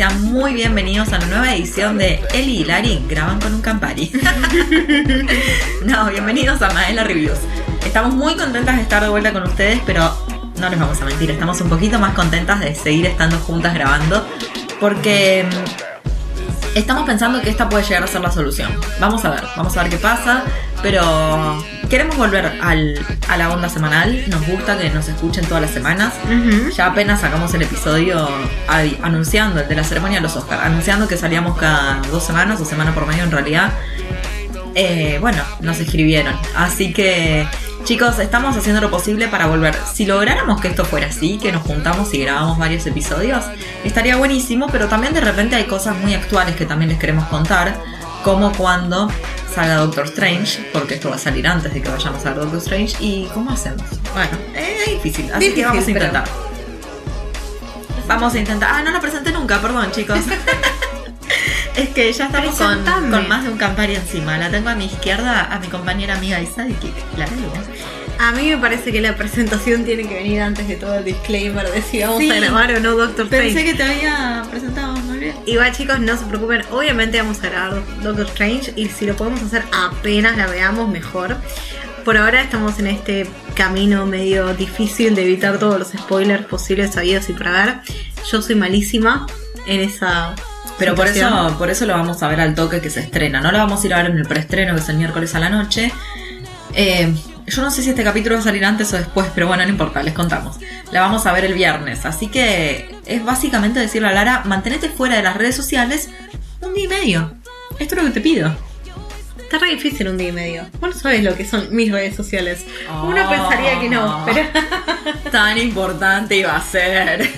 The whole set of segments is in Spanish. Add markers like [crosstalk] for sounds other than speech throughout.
sean muy bienvenidos a una nueva edición de Eli y Lari graban con un Campari. [laughs] no, bienvenidos a Maela Reviews. Estamos muy contentas de estar de vuelta con ustedes, pero no les vamos a mentir, estamos un poquito más contentas de seguir estando juntas grabando porque mm, estamos pensando que esta puede llegar a ser la solución. Vamos a ver, vamos a ver qué pasa, pero queremos volver al, a la onda semanal. Nos gusta que nos escuchen todas las semanas. Ya apenas sacamos el episodio anunciando, el de la ceremonia de los Oscars, anunciando que salíamos cada dos semanas o semana por medio en realidad. Eh, bueno, nos escribieron. Así que, chicos, estamos haciendo lo posible para volver. Si lográramos que esto fuera así, que nos juntamos y grabamos varios episodios, estaría buenísimo, pero también de repente hay cosas muy actuales que también les queremos contar, como cuando salga Doctor Strange, porque esto va a salir antes de que vayamos a Doctor Strange, y ¿cómo hacemos? Bueno, es difícil, así Difícil, que vamos a pero- intentar. Vamos a intentar. Ah, no la presenté nunca, perdón, chicos. [laughs] es que ya estamos con, con más de un Campari encima. La tengo a mi izquierda, a mi compañera amiga Isa, y que la Luna. A mí me parece que la presentación tiene que venir antes de todo el disclaimer de si vamos Sí. a grabar o no Doctor Pensé Strange. que te había presentado bien. Igual chicos, no se preocupen, obviamente vamos a grabar Doctor Strange y si lo podemos hacer apenas la veamos mejor. Por ahora estamos en este camino medio difícil de evitar todos los spoilers posibles, sabidos y para ver. Yo soy malísima en esa... Pero por eso, por eso lo vamos a ver al toque que se estrena. No lo vamos a ir a ver en el preestreno, que es el miércoles a la noche. Eh, yo no sé si este capítulo va a salir antes o después, pero bueno, no importa, les contamos. La vamos a ver el viernes. Así que es básicamente decirle a Lara, mantenete fuera de las redes sociales un día y medio. Esto es lo que te pido. Está re difícil un día y medio. Vos no sabés lo que son mis redes sociales. Uno Oh. pensaría que no, pero [laughs] Tan importante iba a ser.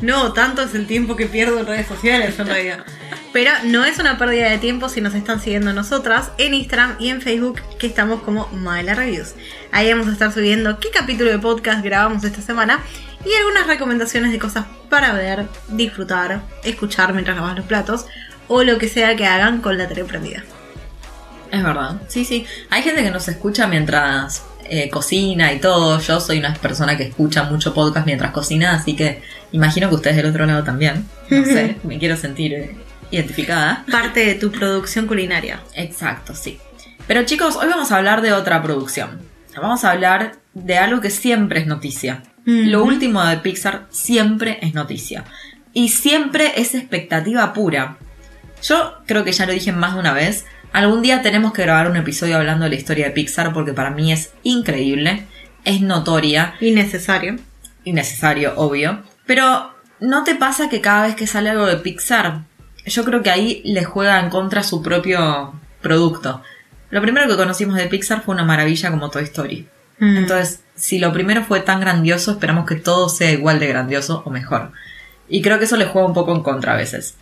no, tanto es el tiempo que pierdo en redes sociales en realidad. Pero no es una pérdida de tiempo si nos están siguiendo nosotras en Instagram y en Facebook, que estamos como Maela Reviews. Ahí vamos a estar subiendo qué capítulo de podcast grabamos esta semana y algunas recomendaciones de cosas para ver, disfrutar, escuchar mientras lavas los platos o lo que sea que hagan con la tele prendida. Es verdad, sí, sí. Hay gente que nos escucha mientras eh, cocina y todo. Yo soy una persona que escucha mucho podcast mientras cocina, así que imagino que ustedes del otro lado también. No [laughs] sé, me quiero sentir eh, identificada. Parte de tu producción culinaria. Exacto, sí. Pero chicos, hoy vamos a hablar de otra producción. Vamos a hablar de algo que siempre es noticia. Lo último de Pixar siempre es noticia. Y siempre es expectativa pura. Yo creo que ya lo dije más de una vez. Algún día tenemos que grabar un episodio hablando de la historia de Pixar porque para mí es increíble, es notoria, Innecesario. innecesario, obvio. Pero ¿no te pasa que cada vez que sale algo de Pixar, yo creo que ahí le juega en contra su propio producto? Lo primero que conocimos de Pixar fue una maravilla como Toy Story. Mm. Entonces, si lo primero fue tan grandioso, esperamos que todo sea igual de grandioso o mejor. Y creo que eso le juega un poco en contra a veces.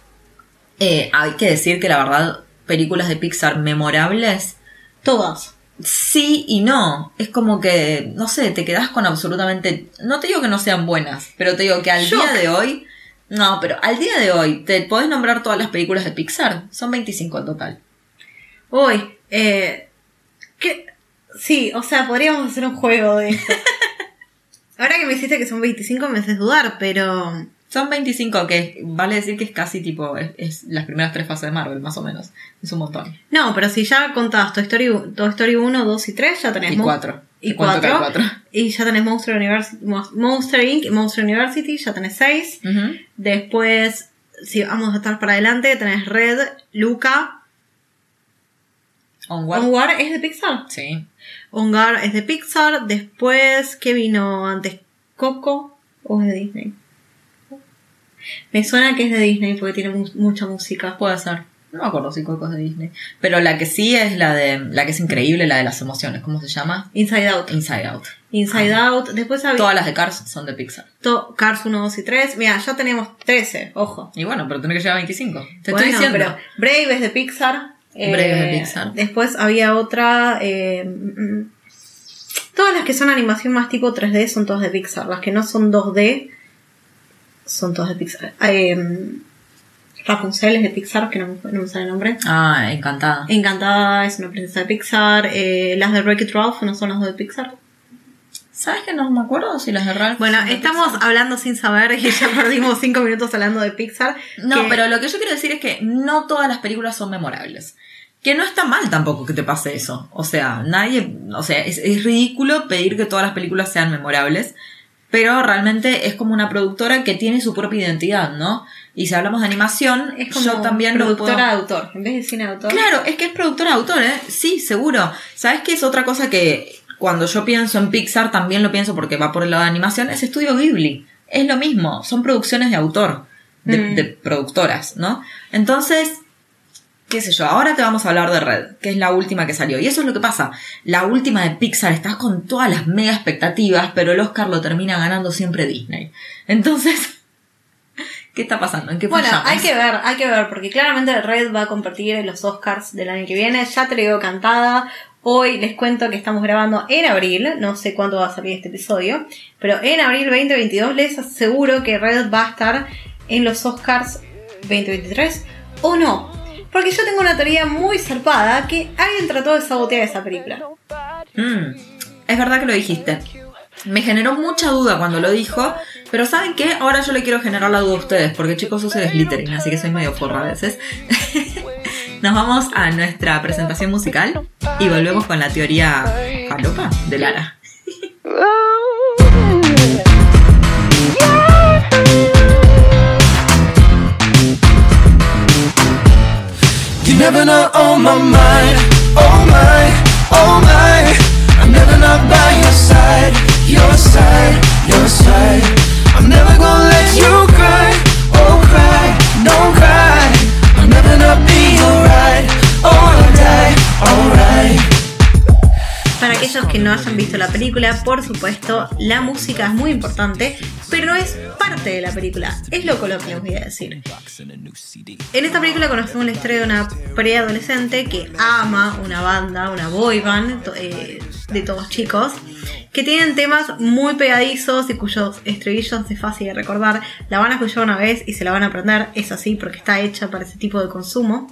Eh, hay que decir que la verdad, películas de Pixar memorables, Todas. sí y no. Es como que, no sé, te quedas con absolutamente... No te digo que no sean buenas, pero te digo que al Shock. día de hoy... No, pero al día de hoy, ¿te podés nombrar todas las películas de Pixar? Son 25 en total. Uy, eh, ¿qué? Sí, o sea, podríamos hacer un juego de esto. [laughs] Ahora que me hiciste que son 25 me haces dudar, pero... Son 25, que vale decir que es casi tipo, es, es las primeras tres fases de Marvel, más o menos. Es un montón. No, pero si ya contás Toy Story, Toy Story 1, 2 y 3, ya tenés... Y Mon- cuatro. Y Te cuento que hay 4. cuatro. Y ya tenés Monster, University, Monster Inc. y Monster University, ya tenés 6. Ujú. Después, si vamos a estar para adelante, tenés Red, Luca. Onward. Onward es de Pixar. Sí. Ongar es de Pixar. Después, ¿qué vino antes? ¿Coco o es de Disney? Me suena que es de Disney porque tiene mu- mucha música. Puede ser. No me acuerdo si Coco es de Disney. Pero la que sí es la de, la que es increíble, la de las emociones. ¿Cómo se llama? Inside Out. Inside Out. Inside Out. Después había Todas las de Cars son de Pixar. to- Cars 1, 2 y 3. Mira, ya tenemos 13, ojo. Y bueno, pero tenés que llegar a 25. Te Bueno, estoy diciendo. pero Brave es de Pixar. Brave es de Eh, Pixar. Después había otra. eh, mm, todas las que son animación más tipo 3D son todas de Pixar. Las que no son 2D son todas de Pixar. Eh, Rapunzel es de Pixar, que no, me- no me sale el nombre. Ah, encantada. Encantada es una princesa de Pixar. eh, las de Wreck-It Ralph no son las de Pixar. ¿Sabes que no me acuerdo si las de Ralph Bueno, estamos Pixar? hablando sin saber y ya perdimos cinco minutos hablando de Pixar. No, que- pero lo que yo quiero decir es que no todas las películas son memorables. Que no está mal tampoco que te pase eso. O sea, nadie. O sea, es, es ridículo pedir que todas las películas sean memorables. Pero realmente es como una productora que tiene su propia identidad, ¿no? Y si hablamos de animación, Es como yo también lo productora puedo... de autor, en vez de cine de autor. Claro, es que es productora de autor, ¿eh? Sí, seguro. ¿Sabes qué es otra cosa que cuando yo pienso en Pixar también lo pienso porque va por el lado de animación? Es Estudio Ghibli. Es lo mismo, son producciones de autor, de, Mm. de productoras, ¿no? Entonces, qué sé yo, ahora te vamos a hablar de Red, que es la última que salió. Y eso es lo que pasa. La última de Pixar estás con todas las mega expectativas, pero el Oscar lo termina ganando siempre Disney. Entonces, ¿qué está pasando? ¿En qué Bueno, fallamos? hay que ver, hay que ver, porque claramente Red va a competir en los Oscars del año que viene. Ya te lo digo cantada. Hoy les cuento que estamos grabando en abril, no sé cuándo va a salir este episodio, pero en abril 2022 les aseguro que Red va a estar en los Oscars 2023 o no. Porque yo tengo una teoría muy zarpada que alguien trató de sabotear esa película. Mm, es verdad que lo dijiste. Me generó mucha duda cuando lo dijo, pero ¿saben qué? Ahora yo le quiero generar la duda a ustedes, porque chicos, soy de así que soy medio forra a veces. [laughs] Nos vamos a nuestra presentación musical y volvemos con la teoría falopa de Lara. You never know on my mind, oh my, oh my. I'm never not by your side, your side, your side. I'm never gonna let you cry, oh cry, don't cry. I'll never not be alright, oh I'll die, alright. Para aquellos que no hayan visto la película, por supuesto, la música es muy importante, pero no es parte de la película. Es lo que les voy a decir. En esta película conocemos la historia de una preadolescente que ama una banda, una boy band eh, de todos chicos, que tienen temas muy pegadizos y cuyos estribillos es fácil de recordar. La van a escuchar una vez y se la van a aprender, es así porque está hecha para ese tipo de consumo.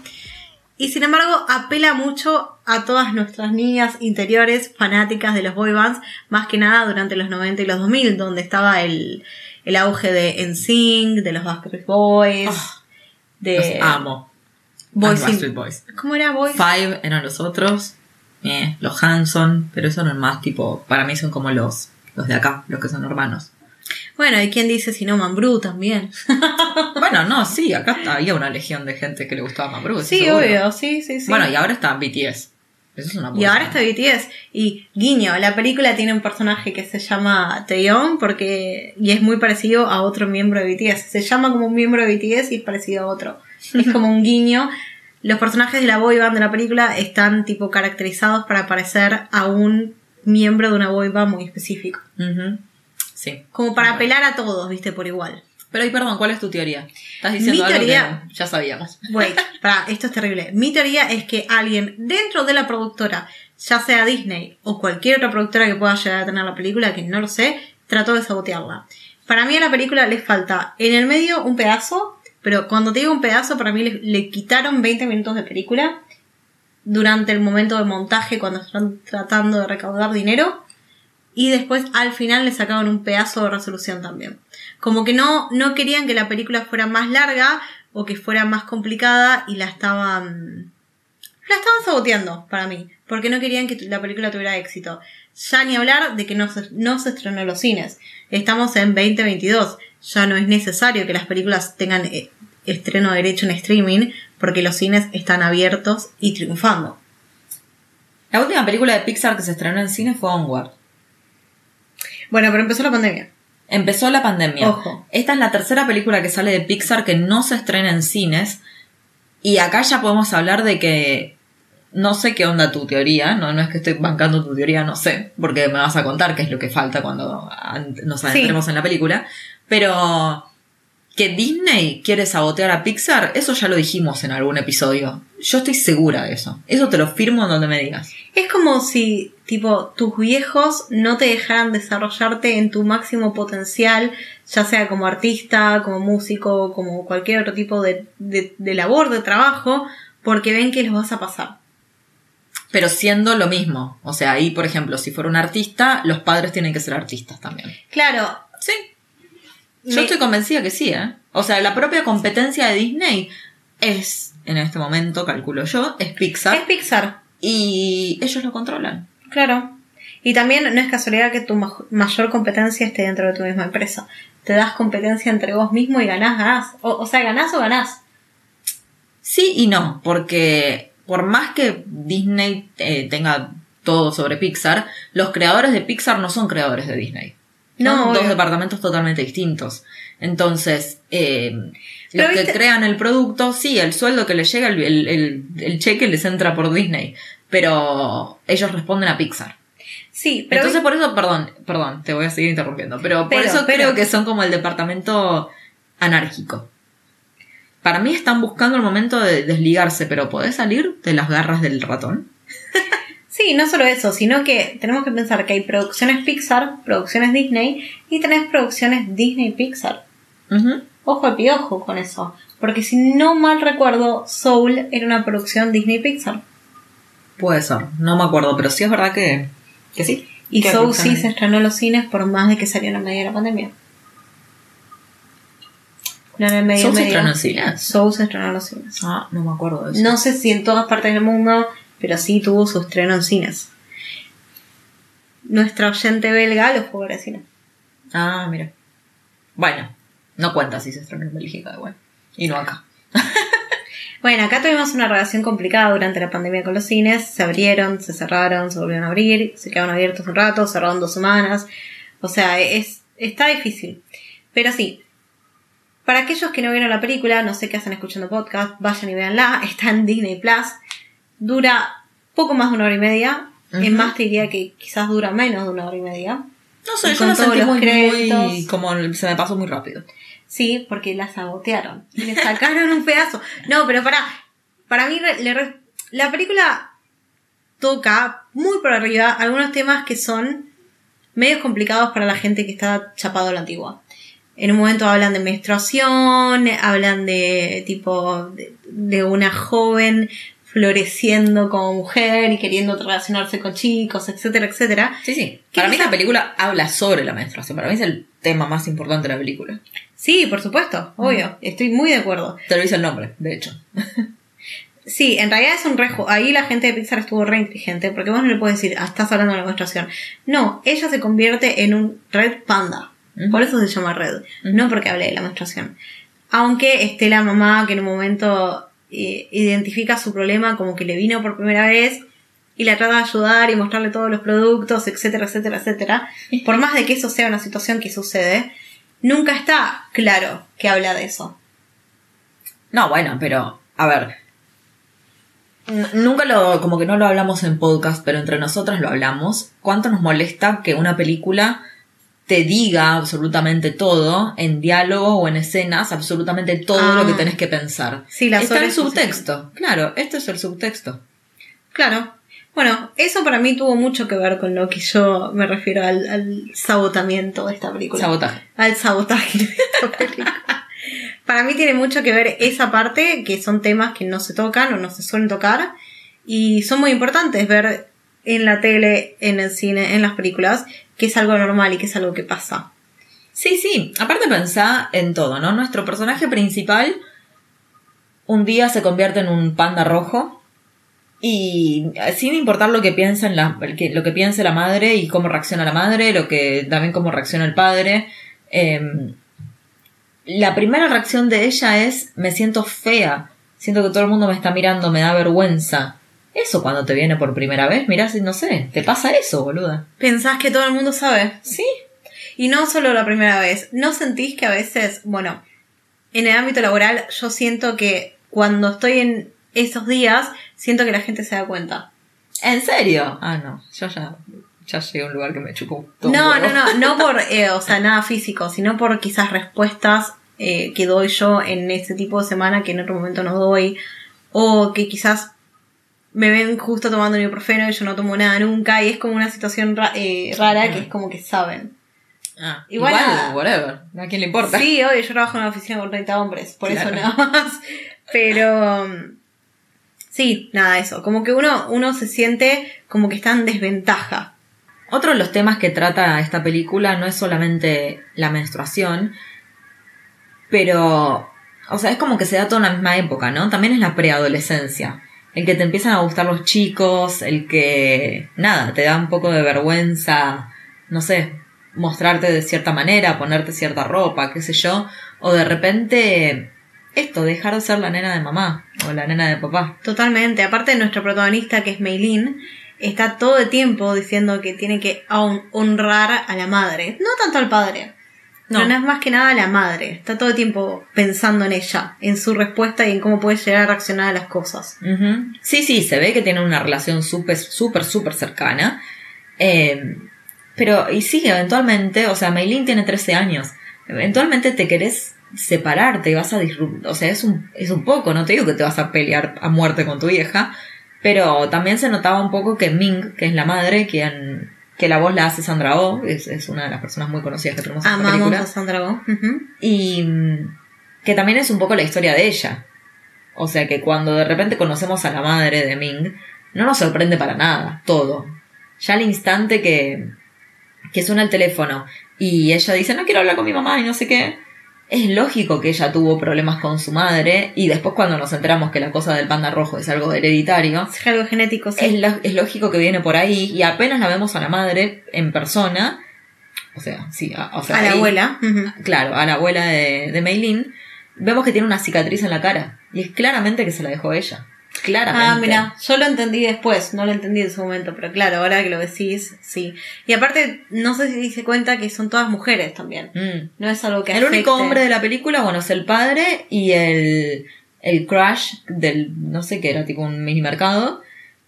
Y sin embargo, apela mucho a todas nuestras niñas interiores fanáticas de los boy bands, más que nada durante los 90 y los 2000, donde estaba el, el auge de NSYNC, de los Backstreet Boys, Ah, de Los amo. Boys Backstreet Boys. ¿Cómo era Boys? Five eran los otros, eh, los Hanson, pero eso no es más tipo, para mí son como los, los de acá, los que son hermanos. Bueno, ¿y quién dice si no Mambrú también? [laughs] Bueno, no, sí, acá había una legión de gente que le gustaba Mambrú. sí, seguro. obvio, sí, sí, sí. Bueno, y ahora está BTS. Eso es una Y ahora está BTS. Y guiño, la película tiene un personaje que se llama Taeyong porque y es muy parecido a otro miembro de BTS. Se llama como un miembro de BTS y es parecido a otro. Es [laughs] como un guiño. Los personajes de la boy band de la película están tipo caracterizados para parecer a un miembro de una boy band muy específico. Ujú. Sí. Como para apelar a todos, viste, por igual. Pero y perdón, ¿cuál es tu teoría? Estás diciendo Mi algo teoría- que ya sabíamos. [laughs] Wait, para, esto es terrible. Mi teoría es que alguien dentro de la productora, ya sea Disney o cualquier otra productora que pueda llegar a tener la película, que no lo sé, trató de sabotearla. Para mí a la película les falta en el medio un pedazo, pero cuando te digo un pedazo, para mí le, le quitaron 20 minutos de película durante el momento del montaje cuando están tratando de recaudar dinero y después al final le sacaron un pedazo de resolución también. Como que no, no querían que la película fuera más larga o que fuera más complicada y la estaban... La estaban saboteando para mí, porque no querían que la película tuviera éxito. Ya ni hablar de que no se, no se estrenó en los cines. Estamos en 2022. Ya no es necesario que las películas tengan eh, estreno derecho en streaming, porque los cines están abiertos y triunfando. La última película de Pixar que se estrenó en cine fue Onward. Bueno, pero empezó la pandemia. Empezó la pandemia. Ojo. Esta es la tercera película que sale de Pixar que no se estrena en cines. Y acá ya podemos hablar de que no sé qué onda tu teoría, no, no es que estoy bancando tu teoría, no sé, porque me vas a contar qué es lo que falta cuando an- nos adentremos en la película. Pero que Disney quiere sabotear a Pixar, eso ya lo dijimos en algún episodio. Yo estoy segura de eso. Eso te lo firmo en donde me digas. Es como si, tipo, tus viejos no te dejaran desarrollarte en tu máximo potencial, ya sea como artista, como músico, como cualquier otro tipo de, de- de labor, de trabajo, porque ven que los vas a pasar. Pero siendo lo mismo. O sea, ahí, por ejemplo, si fuera un artista, los padres tienen que ser artistas también. Claro, Sí. Yo Me- estoy convencida que sí, ¿eh? O sea, la propia competencia de Disney es, en este momento, calculo yo, es Pixar. es Pixar, Y ellos lo controlan. claro. Y también no es casualidad que tu ma- mayor competencia esté dentro de tu misma empresa. Te das competencia entre vos mismo y ganás, ganás. O, o sea, ganás o ganás. Sí y no, porque por más que Disney eh, tenga todo sobre Pixar, los creadores de Pixar no son creadores de Disney. No, Son dos departamentos totalmente distintos. Entonces, eh, los que crean el producto, sí, el sueldo que les llega, el, el- el- el cheque les entra por Disney, pero ellos responden a Pixar. Sí, pero Entonces, por eso, perdón, perdón, te voy a seguir interrumpiendo, pero por eso pero- creo que son como el departamento anárquico. Para mí están buscando el momento de desligarse, pero ¿podés salir de las garras del ratón? [laughs] Sí, no solo eso, sino que tenemos que pensar que hay producciones Pixar, producciones Disney y tenés producciones Disney Pixar. Ujú. Ojo al piojo con eso. Porque si no mal recuerdo, Soul era una producción Disney Pixar. Puede ser, no me acuerdo, pero sí es verdad que, que sí. Y Soul sí se estrenó en los cines por más de que salió en el medio de la pandemia. No en el medio ¿Soul se estrenó en cines? Soul se estrenó en los cines. Ah, no me acuerdo de eso. No sé si en todas partes del mundo, pero sí tuvo su estreno en cines. Nuestra oyente belga lo fue a ver al cine. Ah, mira. Bueno, no cuenta si se estrenó en Bélgica igual. Y no acá. [laughs] Bueno, acá tuvimos una relación complicada durante la pandemia con los cines. Se abrieron, se cerraron, se volvieron a abrir, se quedaron abiertos un rato, cerraron dos semanas. O sea, es, está difícil. Pero sí, para aquellos que no vieron la película, no sé qué hacen escuchando podcast, vayan y véanla. [laughs] Está en Disney Plus. Dura poco más de una hora y media. Es Ujú. más, te diría que quizás dura menos de una hora y media. No sé, Y yo con la todos sentí los muy, muy, créditos. como se me pasó muy rápido. Sí, porque la sabotearon. Y le sacaron un pedazo. No, pero para, para mí le la película toca muy por arriba algunos temas que son medios complicados para la gente que está chapado a la antigua. En un momento hablan de menstruación, hablan de tipo de, de una joven floreciendo como mujer y queriendo relacionarse con chicos, etcétera, etcétera. Sí, sí. ¿Qué Para mí la película habla sobre la menstruación. Para mí es el tema más importante de la película. Sí, por supuesto, obvio, estoy muy de acuerdo. Te lo dice el nombre, de hecho. [laughs] Sí, en realidad es un rejo. Ahí la gente de Pixar estuvo re inteligente, porque vos no le puedes decir, ah, estás hablando de la menstruación. No, ella se convierte en un red panda. Por eso se llama red. No porque hable de la menstruación. Aunque esté la mamá que en un momento eh, identifica su problema como que le vino por primera vez y la trata de ayudar y mostrarle todos los productos, etcétera, etcétera, etcétera. Por más de que eso sea una situación que sucede, nunca está claro que habla de eso. No, bueno, pero, a ver. Nunca lo, como que no lo hablamos en podcast, pero entre nosotras lo hablamos. ¿Cuánto nos molesta que una película te diga absolutamente todo, en diálogo o en escenas, absolutamente todo Ah. lo que tenés que pensar? Sí, la Está el subtexto. Claro, este es el subtexto. Claro. Bueno, eso para mí tuvo mucho que ver con lo que yo me refiero al, al sabotamiento de esta película. Sabotaje. Al sabotaje de esta [laughs] película. para mí tiene mucho que ver esa parte, que son temas que no se tocan o no se suelen tocar, y son muy importantes ver en la tele, en el cine, en las películas, que es algo normal y que es algo que pasa. Sí, sí. Aparte pensá en todo, ¿no? Nuestro personaje principal un día se convierte en un panda rojo y eh, sin importar lo que piensa en la, lo que piense la madre y cómo reacciona la madre, lo que también cómo reacciona el padre. eh, la primera reacción de ella es me siento fea, siento que todo el mundo me está mirando, me da vergüenza. Eso cuando te viene por primera vez, mirá si no sé, te pasa eso, boluda. ¿Pensás que todo el mundo sabe? Sí, Y no solo la primera vez. ¿No sentís que a veces, bueno, en el ámbito laboral yo siento que cuando estoy en esos días, siento que la gente se da cuenta? ¿En serio? Ah, no. Yo ya, ya llegué a un lugar que me chupó todo No, no, no, no por, eh, o sea, nada físico, sino por quizás respuestas eh, que doy yo en ese tipo de semana que en otro momento no doy, o que quizás me ven justo tomando ibuprofeno y yo no tomo nada nunca, y es como una situación ra- eh, rara que es como que saben. Ah, Igual igual, whatever. ¿A quién le importa? Sí, obvio, yo trabajo en una oficina con 30 hombres, por Claro. eso nada más. Pero. Sí, nada, eso. Como que uno, uno se siente como que está en desventaja. Otro de los temas que trata esta película no es solamente la menstruación, pero, o sea, es como que se da toda en la misma época, ¿no? También es la preadolescencia. El que te empiezan a gustar los chicos, el que, nada, te da un poco de vergüenza, no sé, mostrarte de cierta manera, ponerte cierta ropa, qué sé yo, o de repente esto, dejar de ser la nena de mamá o la nena de papá. Totalmente. Aparte de nuestra protagonista, que es Meilin, está todo el tiempo diciendo que tiene que hon- honrar a la madre. No tanto al padre. No. No. es más que nada la madre. Está todo el tiempo pensando en ella, en su respuesta y en cómo puede llegar a reaccionar a las cosas. Sí, sí, se ve que tienen una relación súper, súper, súper cercana. Eh, pero, y sí, eventualmente, o sea, Meilin tiene 13 años. Eventualmente te querés separarte y vas a disfrutar. O sea, es un, es un poco, no te digo que te vas a pelear a muerte con tu vieja, pero también se notaba un poco que Ming, que es la madre, quien, que la voz la hace Sandra Oh, es, es una de las personas muy conocidas que tenemos en esta Amamos película a Sandra Oh. Y mm, que también es un poco la historia de ella. O sea que cuando de repente conocemos a la madre de Ming, no nos sorprende para nada, todo. Ya al instante que, que suena el teléfono y ella dice, no quiero hablar con mi mamá y no sé qué, es lógico que ella tuvo problemas con su madre y después cuando nos enteramos que la cosa del panda rojo es algo hereditario, Es algo genético, sí. es, lo- es lógico que viene por ahí y apenas la vemos a la madre en persona, o sea, sí, a, o sea, a la abuela. Claro, a la abuela de, de Meilin, vemos que tiene una cicatriz en la cara. Y es claramente que se la dejó ella. Claramente. Ah, mira, yo lo entendí después, no lo entendí en su momento, pero claro, ahora que lo decís, sí. Y aparte, no sé si se cuenta que son todas mujeres también. Mm. No es algo que El único hombre de la película, bueno, es el padre y el, el crush del, no sé qué era, tipo un mini mercado.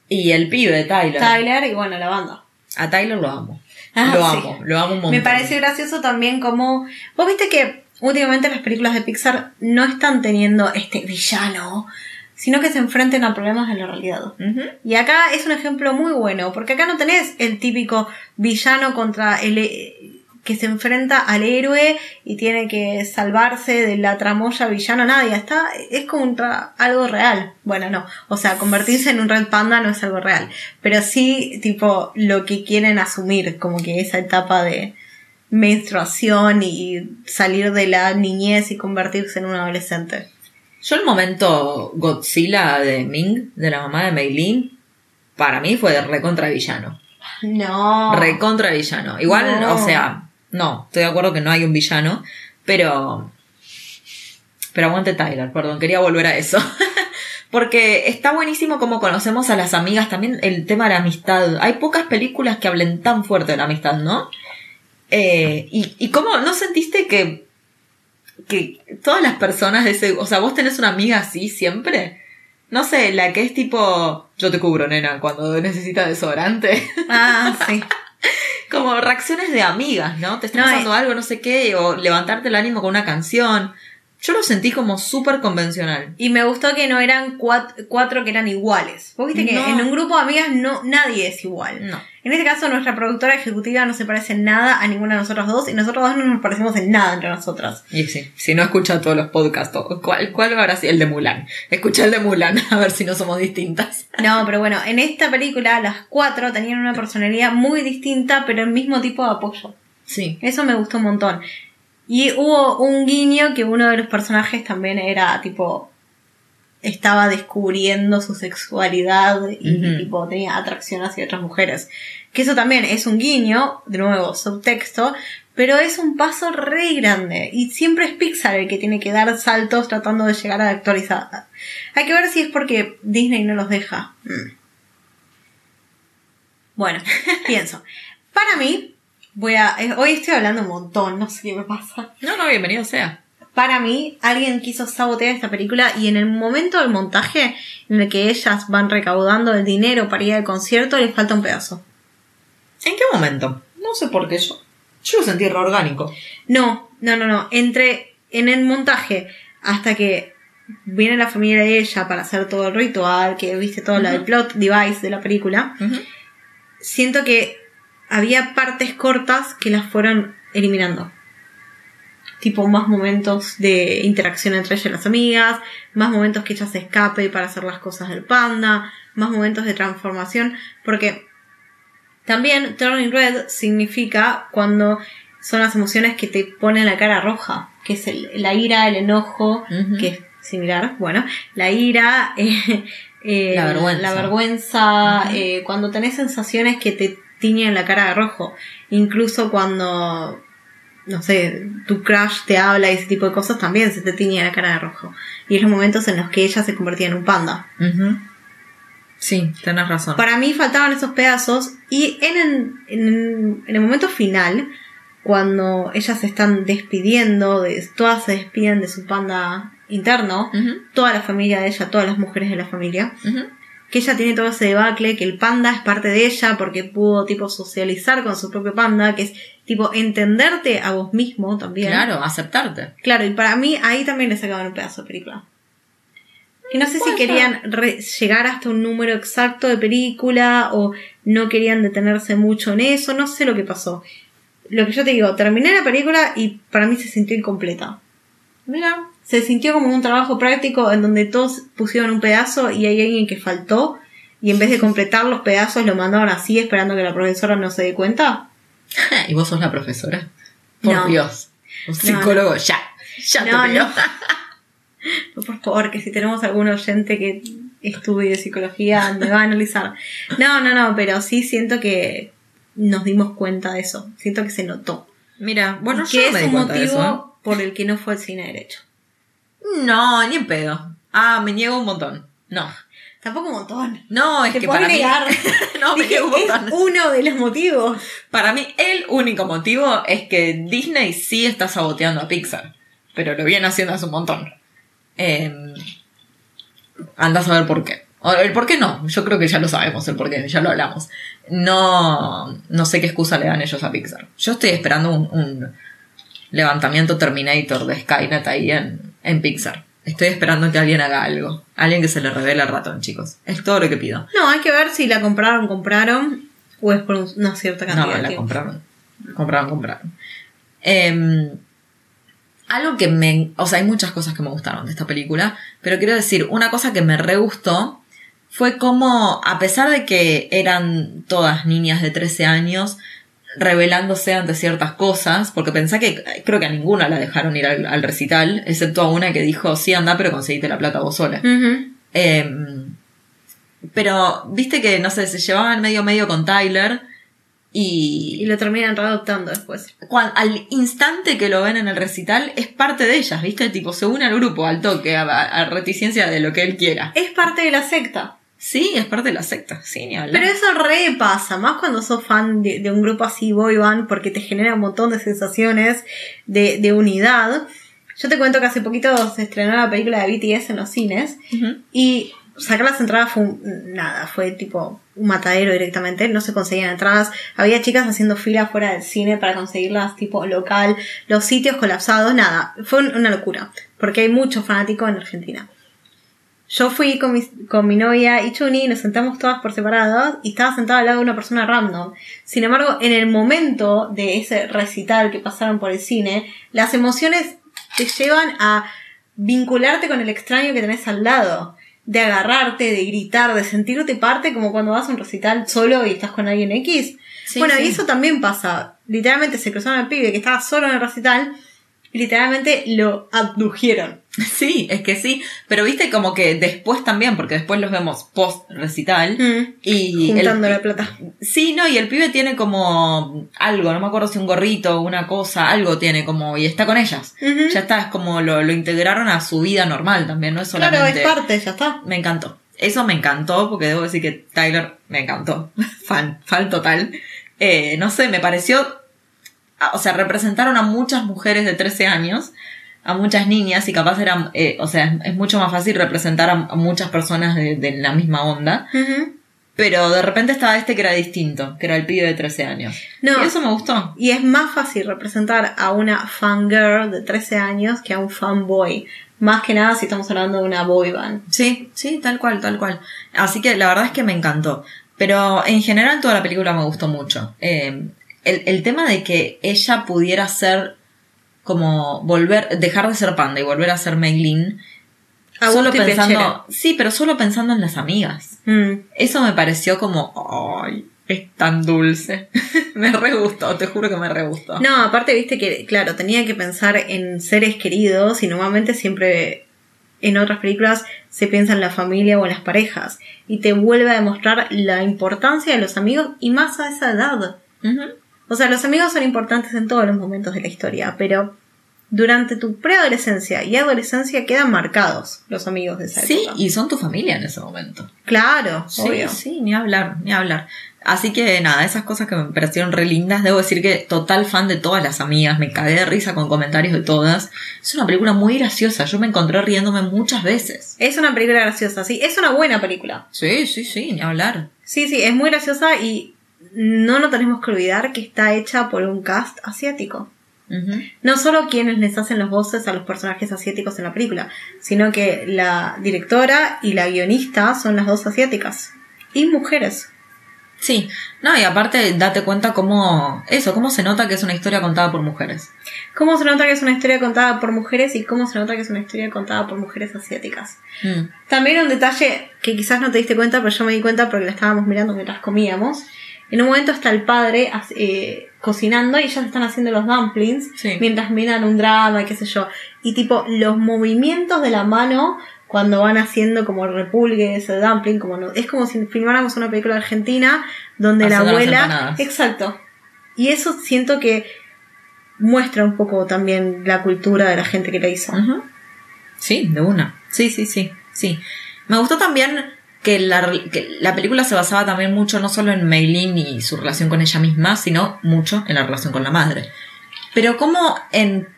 Y el pibe de Tyler. Tyler y bueno, la banda. A Tyler lo amo. Ah, lo sí. amo, lo amo un montón. Me parece gracioso también como... Vos viste que últimamente las películas de Pixar no están teniendo este villano, sino que se enfrenten a problemas de la realidad. Y acá es un ejemplo muy bueno, porque acá no tenés el típico villano contra el que se enfrenta al héroe y tiene que salvarse de la tramoya villano, nadie, está, es contra algo real. Bueno, no, o sea, convertirse en un red panda no es algo real, pero sí, tipo, lo que quieren asumir, como que esa etapa de menstruación y salir de la niñez y convertirse en un adolescente. Yo el momento Godzilla de Ming, de la mamá de Meilin, para mí fue de recontra villano. No. Recontra villano. Igual, No. o sea, no, estoy de acuerdo que no hay un villano, pero. Pero aguante Tyler, perdón, quería volver a eso. [laughs] Porque está buenísimo como conocemos a las amigas, también el tema de la amistad. Hay pocas películas que hablen tan fuerte de la amistad, ¿no? Eh, y, y cómo, ¿no sentiste que, que todas las personas de ese, o sea, vos tenés una amiga así siempre? No sé, la que es tipo, yo te cubro, nena, cuando necesitas desodorante. Ah, sí. [laughs] Como reacciones de amigas, ¿no? Te está No, pasando algo, no sé qué, o levantarte el ánimo con una canción. Yo lo sentí como súper convencional. Y me gustó que no eran cuat- cuatro, que eran iguales. Vos viste que No. en un grupo de amigas no, nadie es igual. No. En este caso, nuestra productora ejecutiva no se parece en nada a ninguna de nosotras dos y nosotros dos no nos parecemos en nada entre nosotras. Y sí, si no escucha todos los podcasts, ¿cuál, cuál habrá sido? El de Mulan. Escucha el de Mulan, [laughs] a ver si no somos distintas. No, pero bueno, en esta película las cuatro tenían una personalidad muy distinta, pero el mismo tipo de apoyo. Sí. Eso me gustó un montón. Y hubo un guiño que uno de los personajes también era tipo. estaba descubriendo su sexualidad y tipo tenía atracción hacia otras mujeres. Que eso también es un guiño, de nuevo, subtexto, pero es un paso re grande. Y siempre es Pixar el que tiene que dar saltos tratando de llegar a la actualizada. Hay que ver si es porque Disney no los deja. Mm. Bueno, [laughs] pienso. Para mí, voy a. eh, Hoy estoy hablando un montón, no sé qué me pasa. No, no, bienvenido sea. Para mí, alguien quiso sabotear esta película y en el momento del montaje, en el que ellas van recaudando el dinero para ir al concierto, les falta un pedazo. ¿En qué momento? No sé por qué yo. Yo lo sentí re orgánico. No, no, no, no. Entre en el montaje hasta que viene la familia de ella para hacer todo el ritual, que viste todo lo del plot device de la película, siento que había partes cortas que las fueron eliminando. tipo más momentos de interacción entre ella y las amigas, más momentos que ella se escape para hacer las cosas del panda, más momentos de transformación, porque también turning red significa cuando son las emociones que te ponen la cara roja, que es el- la ira, el enojo, que es similar, bueno, la ira, [laughs] eh, eh, La vergüenza. la vergüenza, eh, cuando tenés sensaciones que te tiñen la cara de rojo, incluso cuando, no sé, tu crush te habla y ese tipo de cosas, también se te tiñe la cara de rojo. Y es los momentos en los que ella se convertía en un panda. Sí, tenés razón. Para mí faltaban esos pedazos y en el, en, en el momento final, cuando ellas se están despidiendo, de, todas se despiden de su panda interno, toda la familia de ella, todas las mujeres de la familia. Que ella tiene todo ese debacle, que el panda es parte de ella porque pudo tipo socializar con su propio panda, que es tipo entenderte a vos mismo también. Claro, aceptarte. Claro, y para mí ahí también le sacaban un pedazo de película. Que no sé si querían llegar hasta un número exacto de película o no querían detenerse mucho en eso, no sé lo que pasó. Lo que yo te digo, terminé la película y para mí se sintió incompleta. Mira. Se sintió como un trabajo práctico en donde todos pusieron un pedazo y hay alguien que faltó y en vez de completar los pedazos lo mandaron así esperando que la profesora no se dé cuenta. [laughs] ¿Y vos sos la profesora? Por No. Dios. Un No, psicólogo, ya. Ya te pido. [laughs] no. Por favor, que si tenemos algún oyente que estudie psicología, me va a analizar. No, no, no, pero sí siento que nos dimos cuenta de eso. Siento que se notó. Mira, bueno, que yo no es di un de motivo eso. por el que no fue al cine derecho. No, ni en pedo. Ah, me niego un montón. No. Tampoco un montón. No, es Te que para negar. mí... [laughs] no, me niego un es montón. uno de los motivos. Para mí, el único motivo es que Disney sí está saboteando a Pixar. Pero lo viene haciendo hace un montón. Eh, anda a saber por qué. El por qué no, yo creo que ya lo sabemos el por qué, ya lo hablamos. No, no sé qué excusa le dan ellos a Pixar. Yo estoy esperando un, un levantamiento Terminator de Skynet ahí en, en Pixar. Estoy esperando que alguien haga algo. Alguien que se le revele el ratón, chicos. Es todo lo que pido. No, hay que ver si la compraron, compraron, o es por un- una cierta cantidad No, la tiempo. compraron. Compraron, compraron. Em, algo que me... O sea, hay muchas cosas que me gustaron de esta película, pero quiero decir, una cosa que me re gustó fue como, a pesar de que eran todas niñas de 13 años, revelándose ante ciertas cosas, porque pensé que creo que a ninguna la dejaron ir al, al recital, excepto a una que dijo, sí, anda, pero conseguiste la plata vos sola. Em, pero, viste que, no sé, se llevaban medio medio con Tyler Y y, lo terminan readoptando después. al instante que lo ven en el recital es parte de ellas, viste, tipo se une al grupo, al toque, a- a reticencia de lo que él quiera. Es parte de la secta. Sí, es parte de la secta, sí, ni hablar. Pero eso re pasa, más cuando sos fan de, de un grupo así boy band, porque te genera un montón de sensaciones de, de unidad. Yo te cuento que hace poquito se estrenó la película de BTS en los cines y sacar las entradas fue un- nada, fue tipo un matadero directamente, no se conseguían entradas, había chicas haciendo fila fuera del cine para conseguirlas tipo local, los sitios colapsados, nada, fue un- una locura, porque hay muchos fanáticos en Argentina. Yo fui con mi, con mi novia y Chuni, nos sentamos todas por separado y estaba sentada al lado de una persona random. Sin embargo, en el momento de ese recital que pasaron por el cine, las emociones te llevan a vincularte con el extraño que tenés al lado. De agarrarte, de gritar, de sentirte parte como cuando vas a un recital solo y estás con alguien X. Sí, bueno, sí. y eso también pasa. Literalmente se cruzaron al pibe que estaba solo en el recital literalmente lo abdujeron. [laughs] Sí, es que sí, pero viste como que después también, porque después los vemos post recital Mm. y el- Juntando la plata. Sí, no, y el pibe tiene como algo, no me acuerdo si un gorrito, una cosa, algo tiene como, y está con ellas. Ujú. Ya está, es como lo, lo integraron a su vida normal también, no es solamente... Claro, es parte, ya está. Me encantó. Eso me encantó, porque debo decir que Tyler me encantó. [laughs] fan, fan total. Eh, no sé, me pareció. O sea, representaron a muchas mujeres de 13 años, a muchas niñas, y capaz eran. eh, o sea, es, es mucho más fácil representar a, a muchas personas de, de la misma onda. Pero de repente estaba este que era distinto, que era el pibe de 13 años. No. Y eso me gustó. Y es más fácil representar a una fangirl de 13 años que a un fanboy. Más que nada si estamos hablando de una boy band. Sí, sí, tal cual, tal cual. Así que la verdad es que me encantó. Pero en general toda la película me gustó mucho. Eh, el, el tema de que ella pudiera ser como volver, dejar de ser Panda y volver a ser Meilin. A Solo pensando, sí, pero solo pensando en las amigas. Mm. Eso me pareció como, ay, es tan dulce. [laughs] me re gustó, te juro que me re gustó. No, aparte viste que, claro, tenía que pensar en seres queridos y normalmente siempre en otras películas se piensa en la familia o en las parejas y te vuelve a demostrar la importancia de los amigos y más a esa edad. O sea, los amigos son importantes en todos los momentos de la historia, pero durante tu preadolescencia y adolescencia quedan marcados los amigos de esa Sí, época. y son tu familia en ese momento. Claro, Sí, obvio. sí, ni hablar, ni hablar. Así que nada, esas cosas que me parecieron re lindas. Debo decir que total fan de todas las amigas. Me cagué de risa con comentarios de todas. Es una película muy graciosa. Yo me encontré riéndome muchas veces. Es una película graciosa, sí, es una buena película. Sí, sí, sí, ni hablar. Sí, sí, es muy graciosa y no nos tenemos que olvidar que está hecha por un cast asiático. No solo quienes les hacen las voces a los personajes asiáticos en la película, sino que la directora y la guionista son las dos asiáticas. Y mujeres. Sí, no, y aparte date cuenta cómo, eso, cómo se nota que es una historia contada por mujeres. ¿Cómo se nota que es una historia contada por mujeres y cómo se nota que es una historia contada por mujeres asiáticas? Mm. También un detalle que quizás no te diste cuenta, pero yo me di cuenta porque la estábamos mirando mientras comíamos. En un momento está el padre eh, cocinando y ya se están haciendo los dumplings Sí. mientras miran un drama y qué sé yo. Y tipo, los movimientos de la mano cuando van haciendo como el repulgue ese dumpling, como no, es como si filmáramos una película argentina donde la abuela... Exacto. Y eso siento que muestra un poco también la cultura de la gente que la hizo. Sí, de una. Sí, sí, sí, sí. Me gustó también que la, la película se basaba también mucho no solo en Meilin y su relación con ella misma, sino mucho en la relación con la madre. Pero cómo en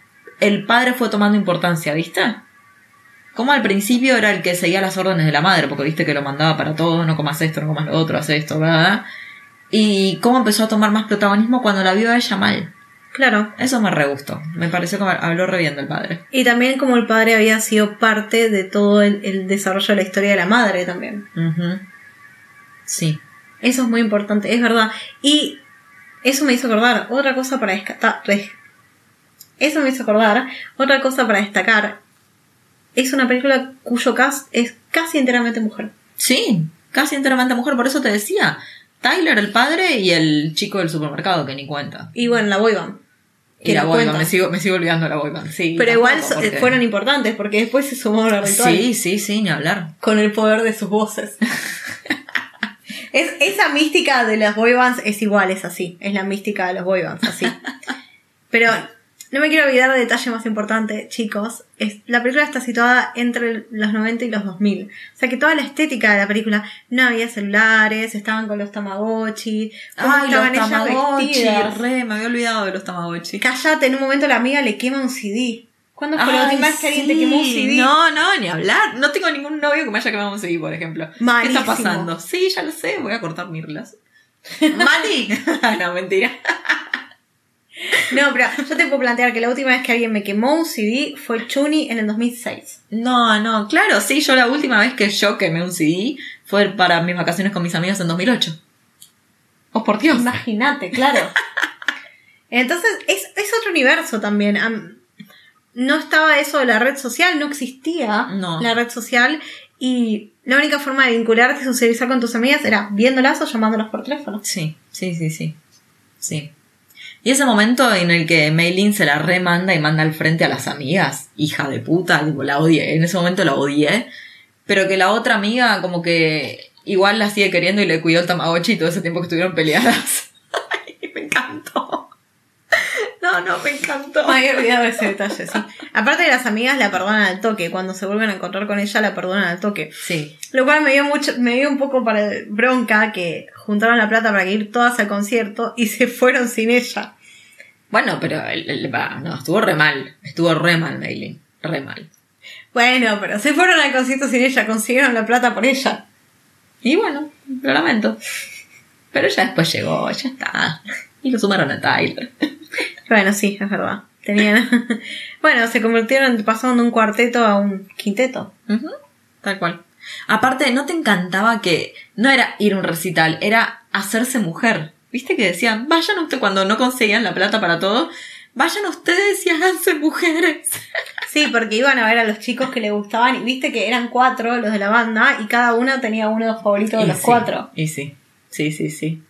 el padre fue tomando importancia, ¿viste? Como al principio era el que seguía las órdenes de la madre, porque viste que lo mandaba para todo, no comas esto, no comas lo otro, haz esto, ¿verdad? Y cómo empezó a tomar más protagonismo cuando la vio a ella mal. Claro. Eso me re gustó. Me pareció que habló re bien del padre. Y también como el padre había sido parte de todo el, el desarrollo de la historia de la madre también. Ujú. Sí. Eso es muy importante, es verdad. Y eso me hizo acordar otra cosa para destacar. Eso me hizo acordar otra cosa para destacar. Es una película cuyo cast es casi enteramente mujer. Sí, casi enteramente mujer, por eso te decía. Tyler, el padre, y el chico del supermercado, que ni cuenta. Y bueno, la boyband. Y la boyband, me sigo, me sigo olvidando de la boyband. Sí, Pero igual porque- fueron importantes porque después se sumó la ritual Sí, sí, sí, ni hablar. con el poder de sus voces. [laughs] es, esa mística de las boybands es igual, es así. Es la mística de los boybands, así. [laughs] Pero no me quiero olvidar del detalle más importante, chicos. Es, la película está situada entre los 90 y los 2000. O sea que toda la estética de la película, no había celulares, estaban con los tamagotchi, Ay, los estaban ellas Tamagotchi, re, me había olvidado de los Tamagotchi. Cállate, en un momento la amiga le quema un CD. ¿Cuándo fue la última vez que alguien te quemó un CD? No, no, ni hablar. No tengo ningún novio que me haya quemado un CD, por ejemplo. ¿Qué Malísimo. está pasando? Sí, ya lo sé, voy a cortar mi relación. [laughs] ¡Mati! [laughs] no, mentira. [laughs] No, pero yo te puedo plantear que la última vez que alguien me quemó un CD fue Chuni en el 2006. No, no, claro, sí, yo la última vez que yo quemé un CD fue para mis vacaciones con mis amigos en 2008. Oh, por Dios. Imagínate, claro. [laughs] Entonces, es, es otro universo también. Am- no estaba eso de la red social, no existía No. la red social y la única forma de vincularte y socializar con tus amigas era viéndolas o llamándolas por teléfono. Sí, sí, sí, sí. Sí. Y ese momento en el que Maylin se la remanda y manda al frente a las amigas, hija de puta, tipo, la odié. En ese momento la odié. Pero que la otra amiga como que igual la sigue queriendo y le cuidó el Tamagotchi todo ese tiempo que estuvieron peleadas. [laughs] Ay, me encantó. No, no, me encantó. Me había olvidado ese detalle, sí. Aparte de las amigas la perdonan al toque, cuando se vuelven a encontrar con ella la perdonan al toque. Sí. Lo cual me dio mucho, me dio un poco para bronca que juntaron la plata para que ir todas al concierto y se fueron sin ella. Bueno, pero el- el- va, no, estuvo re mal. Estuvo re mal, Maylin. Re mal. Bueno, pero se fueron al concierto sin ella, consiguieron la plata por ella. Y bueno, lo lamento. Pero ya después llegó, ya está. Y lo sumaron a Tyler. Bueno, sí, es verdad. Tenían. [laughs] bueno, se convirtieron pasando de un cuarteto a un quinteto. Tal cual. Aparte, ¿no te encantaba que no era ir a un recital, era hacerse mujer? ¿Viste que decían, vayan usted cuando no conseguían la plata para todo? vayan ustedes y háganse mujeres. [laughs] Sí, porque iban a ver a los chicos que les gustaban y viste que eran cuatro los de la banda y cada uno tenía uno de los favoritos de Y los sí, cuatro. Y sí, sí, sí, sí.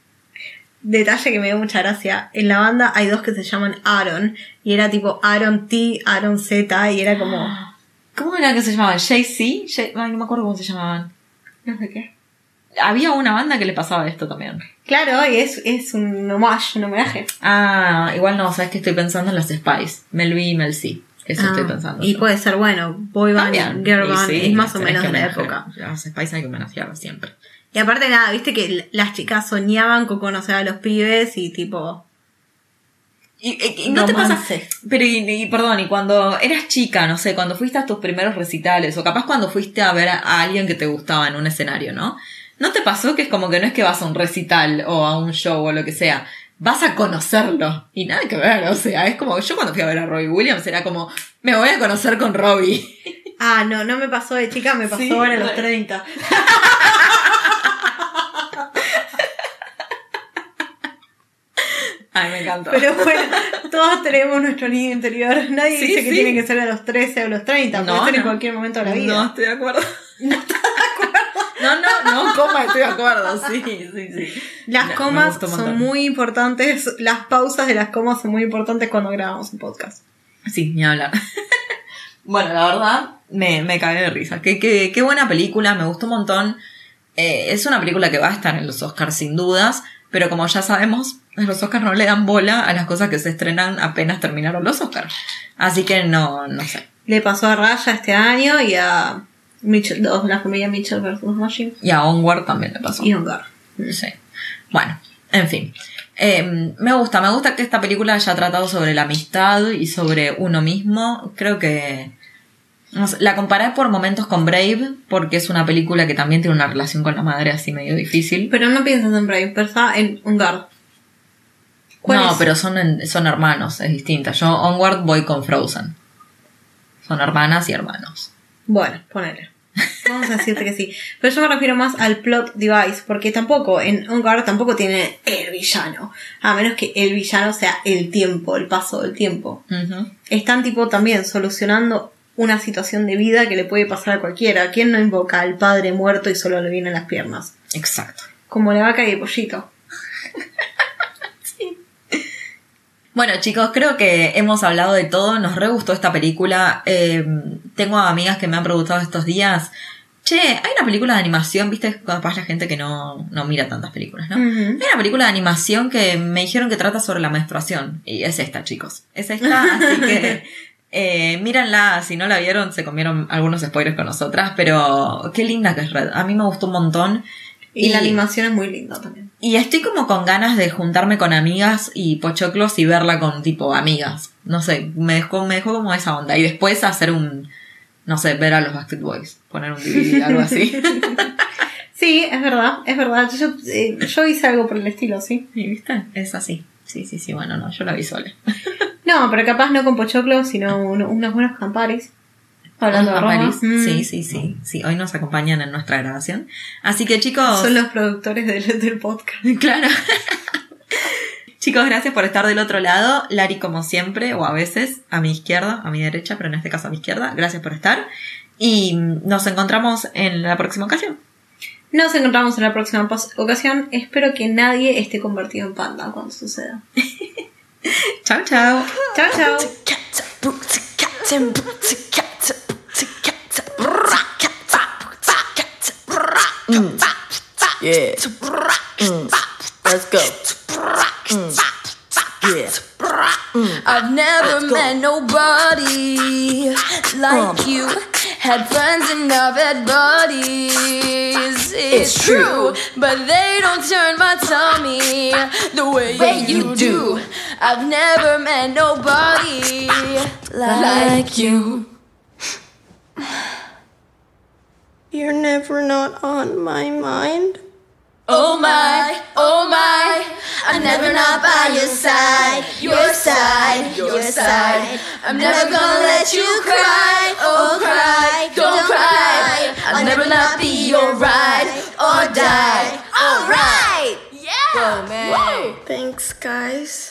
Detalle que me dio mucha gracia. En la banda hay dos que se llaman Aaron y era tipo Aaron T, Aaron Z y era como... [gasps] ¿Cómo era que se llamaban? JC? J- Ay, no me acuerdo cómo se llamaban. No sé qué. Había una banda que le pasaba esto también. Claro, y es, es un homage, un homenaje. Ah, igual no, sabes que estoy pensando en las Spice. Mel B y Mel C. Eso estoy Ah, pensando. Y yo. puede ser bueno, boy band, También. girl band, sí, es más o menos de la época. Las Spice hay que homenajearlas siempre. Y aparte nada, viste que las chicas soñaban con conocer a los pibes y tipo... Y, y- y no te pasa. Pero, y, y perdón, y cuando eras chica, no sé, cuando fuiste a tus primeros recitales, o capaz cuando fuiste a ver a, alguien que te gustaba en un escenario, ¿no? ¿No te pasó que es como que no es que vas a un recital o a un show o lo que sea? Vas a conocerlo. Y nada que ver, o sea, es como. Yo cuando fui a ver a Robbie Williams era como. Me voy a conocer con Robbie. Ah, no, no me pasó de chica, me [laughs] pasó Sí, ahora a los bueno. [laughs] 30. Ay, me encantó. Pero bueno, [laughs] todos tenemos nuestro niño interior. Nadie Sí, dice que tiene que ser a los 13 o los 30. No, puede ser en cualquier momento de la vida. No estoy de acuerdo. [laughs] No estás de acuerdo. No, no, no, coma, estoy de acuerdo. Sí, sí, sí. Las No, comas son muy importantes. Las pausas de las comas son muy importantes cuando grabamos un podcast. Sí, ni hablar. [laughs] bueno, la verdad, me, me cagué de risa. Qué, qué, qué buena película, me gustó un montón. Eh, es una película que va a estar en los Oscars sin dudas, pero como ya sabemos, los Oscars no le dan bola a las cosas que se estrenan apenas terminaron los Oscars. Así que no, no sé. Le pasó a Raya este año y a Mitchell 2, la familia Mitchell vs. Machine. Y a Onward también le pasó. Y Ongar. Sí. Bueno, en fin. Eh, me gusta, me gusta que esta película haya tratado sobre la amistad y sobre uno mismo. Creo que. no sé, la comparé por momentos con Brave, porque es una película que también tiene una relación con la madre así medio difícil. Pero no piensas en Brave, pensá en Ongar. ¿Cuál No, es? pero son, en- son hermanos, es distinta. Yo Onward voy con Frozen. Son hermanas y hermanos. Bueno, ponele. Vamos a decirte que sí. Pero yo me refiero más al plot device, porque tampoco, en Ongar tampoco tiene el villano. A menos que el villano sea el tiempo, el paso del tiempo. Están tipo también solucionando una situación de vida que le puede pasar a cualquiera. ¿Quién no invoca al padre muerto y solo le vienen las piernas? Exacto. Como la vaca y el pollito. [laughs] Bueno, chicos, creo que hemos hablado de todo. Nos re gustó esta película. Eh, tengo amigas que me han preguntado estos días. Che, hay una película de animación, viste, capaz la gente que no, no mira tantas películas, ¿no? Hay una película de animación que me dijeron que trata sobre la menstruación. Y es esta, chicos. Es esta, así que [laughs] eh, mírenla. Si no la vieron, se comieron algunos spoilers con nosotras. Pero qué linda que es Red. A mí me gustó un montón. Y, la animación es muy linda también. Y estoy como con ganas de juntarme con amigas y pochoclos y verla con tipo amigas. No sé, me dejó, me dejó como esa onda. Y después hacer un, no sé, ver a los Backstreet Boys. Poner un DVD, [laughs] algo así. Sí, es verdad, es verdad. Yo, eh, yo hice algo por el estilo, sí. ¿Y viste? Es así. Sí, sí, sí, bueno, no, yo la vi sola. [laughs] No, pero capaz no con pochoclo, sino uno- unos buenos camparis. Hablando de. París. Mm. Sí, sí, sí, sí. Hoy nos acompañan en nuestra grabación. Así que chicos. Son los productores del, del podcast. [laughs] Claro. Chicos, gracias por estar del otro lado. Lari, como siempre, o a veces, a mi izquierda, a mi derecha, pero en este caso a mi izquierda. Gracias por estar. Y nos encontramos en la próxima ocasión. Nos encontramos en la próxima ocasión. Espero que nadie esté convertido en panda cuando suceda. Chao, chao. Chao, chao. Booty Yeah. Mm. Let's go. Mm. Yeah. I've never met nobody like you. Had friends and I've had buddies. It's, It's true, true. but they don't turn my tummy the way, Way you, you do. do. I've never met nobody like you. [sighs] [sighs] [sighs] You're never not on my mind. Oh my, oh my, I'm never not by your side, your side, your side. I'm never gonna let you cry, oh cry, don't cry. I'll never not be your ride or die. Alright, yeah. whoa. Thanks, guys.